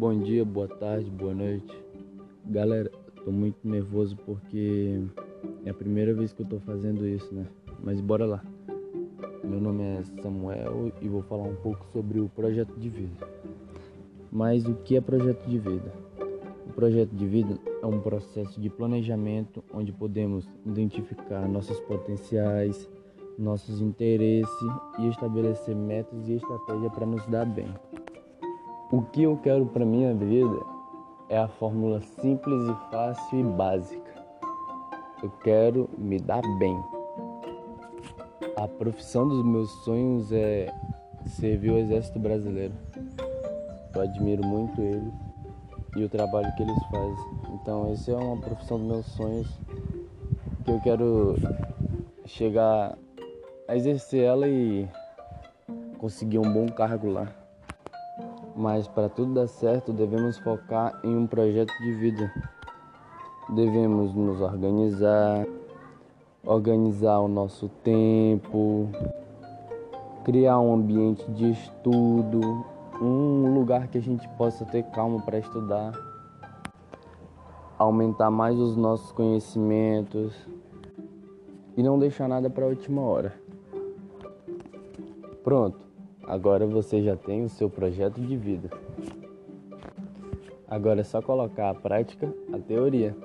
Bom dia, boa tarde, boa noite. Galera, tô muito nervoso porque é a primeira vez que eu tô fazendo isso, né? Mas bora lá. Meu nome é Samuel e vou falar um pouco sobre o projeto de vida. Mas o que é projeto de vida? O projeto de vida é um processo de planejamento onde podemos identificar nossos potenciais, nossos interesses e estabelecer metas e estratégia para nos dar bem. O que eu quero para minha vida é a fórmula simples e fácil e básica. Eu quero me dar bem. A profissão dos meus sonhos é servir o Exército Brasileiro. Eu admiro muito eles e o trabalho que eles fazem. Então, essa é uma profissão dos meus sonhos que eu quero chegar a exercer ela e conseguir um bom cargo lá. Mas para tudo dar certo, devemos focar em um projeto de vida. Devemos nos organizar, organizar o nosso tempo, criar um ambiente de estudo, um lugar que a gente possa ter calma para estudar, aumentar mais os nossos conhecimentos e não deixar nada para a última hora. Pronto. Agora você já tem o seu projeto de vida. Agora é só colocar a prática, a teoria.